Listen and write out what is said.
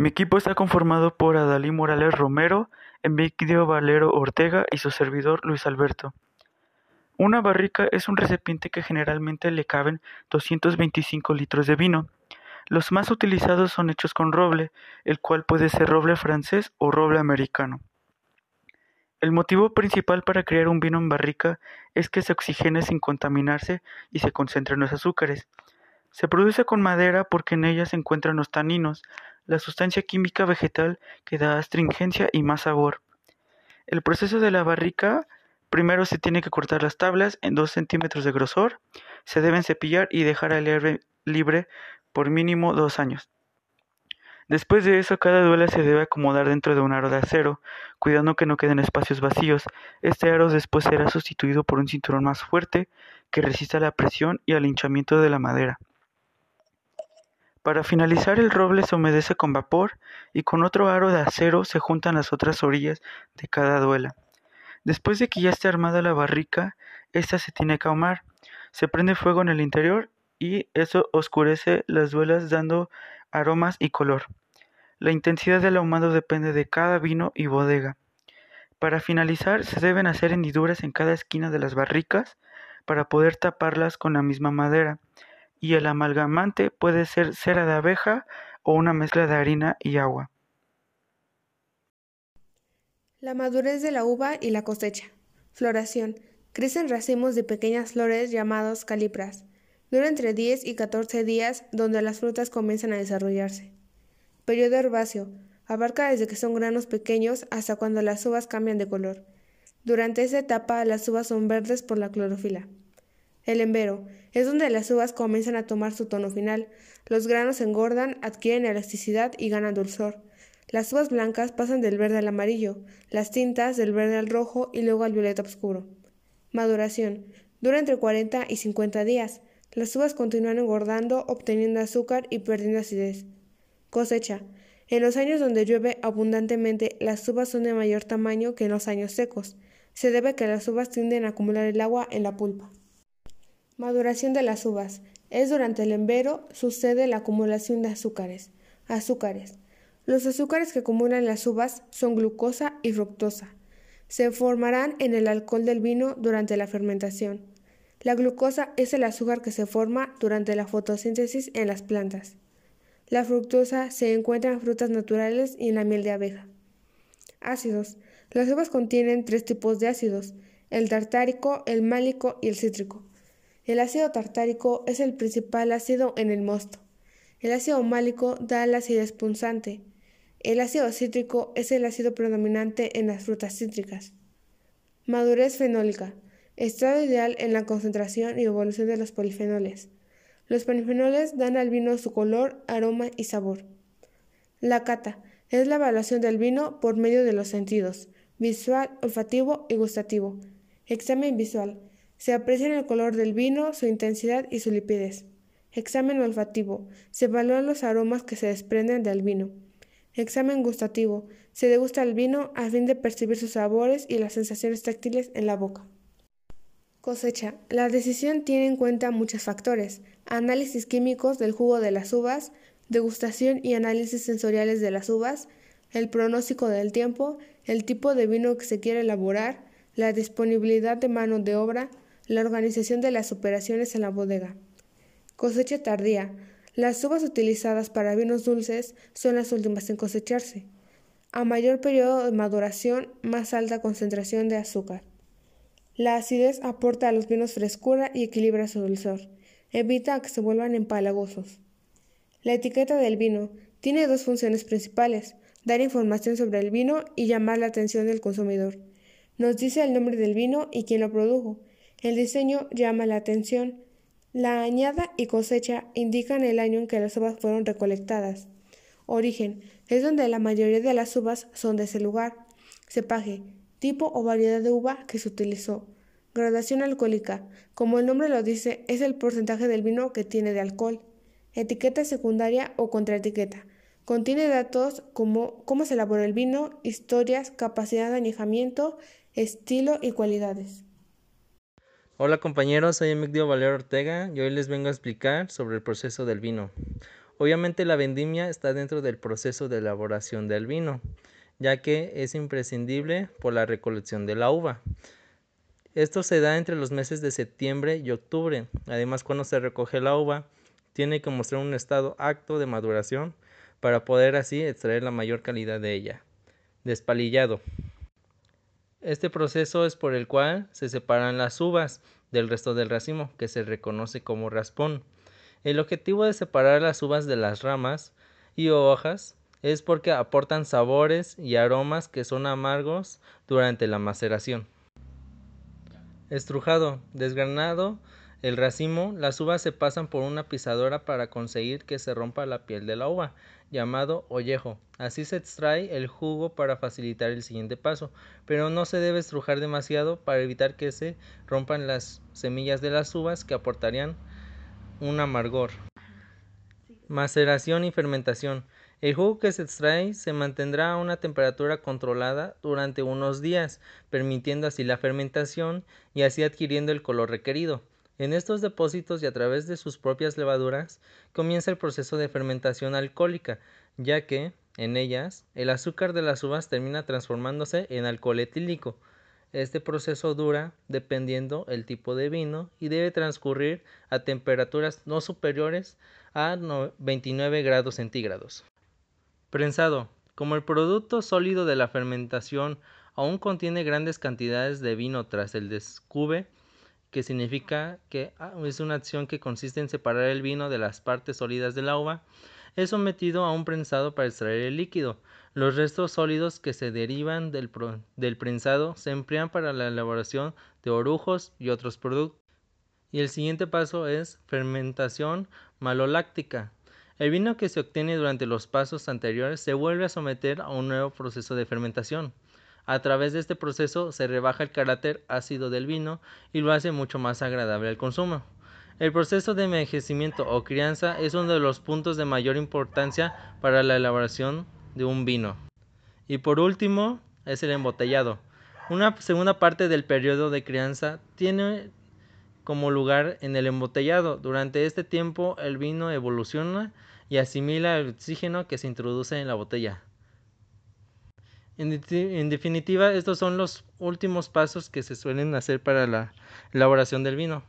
Mi equipo está conformado por Adalí Morales Romero, Emigdio Valero Ortega y su servidor Luis Alberto. Una barrica es un recipiente que generalmente le caben 225 litros de vino. Los más utilizados son hechos con roble, el cual puede ser roble francés o roble americano. El motivo principal para crear un vino en barrica es que se oxigene sin contaminarse y se concentren los azúcares. Se produce con madera porque en ella se encuentran los taninos, la sustancia química vegetal que da astringencia y más sabor. El proceso de la barrica Primero se tiene que cortar las tablas en 2 centímetros de grosor, se deben cepillar y dejar al aire libre por mínimo dos años. Después de eso, cada duela se debe acomodar dentro de un aro de acero, cuidando que no queden espacios vacíos. Este aro después será sustituido por un cinturón más fuerte que resista la presión y al hinchamiento de la madera. Para finalizar, el roble se humedece con vapor y con otro aro de acero se juntan las otras orillas de cada duela. Después de que ya esté armada la barrica, esta se tiene que ahumar. Se prende fuego en el interior y eso oscurece las duelas dando aromas y color. La intensidad del ahumado depende de cada vino y bodega. Para finalizar, se deben hacer hendiduras en cada esquina de las barricas para poder taparlas con la misma madera. Y el amalgamante puede ser cera de abeja o una mezcla de harina y agua. La madurez de la uva y la cosecha. Floración. Crecen racimos de pequeñas flores llamados calipras. Dura entre 10 y 14 días donde las frutas comienzan a desarrollarse. Periodo herbáceo. Abarca desde que son granos pequeños hasta cuando las uvas cambian de color. Durante esa etapa las uvas son verdes por la clorofila. El embero es donde las uvas comienzan a tomar su tono final. Los granos engordan, adquieren elasticidad y ganan dulzor. Las uvas blancas pasan del verde al amarillo, las tintas del verde al rojo y luego al violeta oscuro. Maduración. Dura entre 40 y 50 días. Las uvas continúan engordando, obteniendo azúcar y perdiendo acidez. Cosecha. En los años donde llueve abundantemente, las uvas son de mayor tamaño que en los años secos. Se debe a que las uvas tienden a acumular el agua en la pulpa. Maduración de las uvas. Es durante el embero sucede la acumulación de azúcares. Azúcares. Los azúcares que acumulan las uvas son glucosa y fructosa. Se formarán en el alcohol del vino durante la fermentación. La glucosa es el azúcar que se forma durante la fotosíntesis en las plantas. La fructosa se encuentra en frutas naturales y en la miel de abeja. Ácidos. Las uvas contienen tres tipos de ácidos, el tartárico, el málico y el cítrico. El ácido tartárico es el principal ácido en el mosto. El ácido málico da la acidez punzante. El ácido cítrico es el ácido predominante en las frutas cítricas. Madurez fenólica. Estado ideal en la concentración y evolución de los polifenoles. Los polifenoles dan al vino su color, aroma y sabor. La cata es la evaluación del vino por medio de los sentidos, visual, olfativo y gustativo. Examen visual. Se aprecia el color del vino, su intensidad y su lipidez. Examen olfativo. Se evalúan los aromas que se desprenden del vino. Examen gustativo. Se degusta el vino a fin de percibir sus sabores y las sensaciones táctiles en la boca. Cosecha. La decisión tiene en cuenta muchos factores. Análisis químicos del jugo de las uvas, degustación y análisis sensoriales de las uvas, el pronóstico del tiempo, el tipo de vino que se quiere elaborar, la disponibilidad de mano de obra, la organización de las operaciones en la bodega. Cosecha tardía. Las uvas utilizadas para vinos dulces son las últimas en cosecharse. A mayor periodo de maduración, más alta concentración de azúcar. La acidez aporta a los vinos frescura y equilibra su dulzor. Evita que se vuelvan empalagosos. La etiqueta del vino tiene dos funciones principales, dar información sobre el vino y llamar la atención del consumidor. Nos dice el nombre del vino y quién lo produjo. El diseño llama la atención, la añada y cosecha indican el año en que las uvas fueron recolectadas. Origen es donde la mayoría de las uvas son de ese lugar. Cepaje, tipo o variedad de uva que se utilizó. Gradación alcohólica, como el nombre lo dice, es el porcentaje del vino que tiene de alcohol. Etiqueta secundaria o contraetiqueta. Contiene datos como cómo se elaboró el vino, historias, capacidad de añejamiento, estilo y cualidades. Hola compañeros, soy Emigdio Valero Ortega y hoy les vengo a explicar sobre el proceso del vino. Obviamente la vendimia está dentro del proceso de elaboración del vino, ya que es imprescindible por la recolección de la uva. Esto se da entre los meses de septiembre y octubre. Además, cuando se recoge la uva, tiene que mostrar un estado acto de maduración para poder así extraer la mayor calidad de ella. Despalillado. Este proceso es por el cual se separan las uvas del resto del racimo, que se reconoce como raspón. El objetivo de separar las uvas de las ramas y hojas es porque aportan sabores y aromas que son amargos durante la maceración. Estrujado, desgranado el racimo, las uvas se pasan por una pisadora para conseguir que se rompa la piel de la uva, llamado ollejo. Así se extrae el jugo para facilitar el siguiente paso, pero no se debe estrujar demasiado para evitar que se rompan las semillas de las uvas que aportarían un amargor. Maceración y fermentación. El jugo que se extrae se mantendrá a una temperatura controlada durante unos días, permitiendo así la fermentación y así adquiriendo el color requerido. En estos depósitos y a través de sus propias levaduras comienza el proceso de fermentación alcohólica, ya que, en ellas, el azúcar de las uvas termina transformándose en alcohol etílico. Este proceso dura dependiendo el tipo de vino y debe transcurrir a temperaturas no superiores a 29 grados centígrados. Prensado. Como el producto sólido de la fermentación aún contiene grandes cantidades de vino tras el descube, que significa que ah, es una acción que consiste en separar el vino de las partes sólidas de la uva, es sometido a un prensado para extraer el líquido. Los restos sólidos que se derivan del, del prensado se emplean para la elaboración de orujos y otros productos. Y el siguiente paso es fermentación maloláctica. El vino que se obtiene durante los pasos anteriores se vuelve a someter a un nuevo proceso de fermentación. A través de este proceso se rebaja el carácter ácido del vino y lo hace mucho más agradable al consumo. El proceso de envejecimiento o crianza es uno de los puntos de mayor importancia para la elaboración de un vino. Y por último es el embotellado. Una segunda parte del periodo de crianza tiene como lugar en el embotellado. Durante este tiempo el vino evoluciona y asimila el oxígeno que se introduce en la botella. En, definitiva, estos son los últimos pasos que se suelen hacer para la elaboración del vino.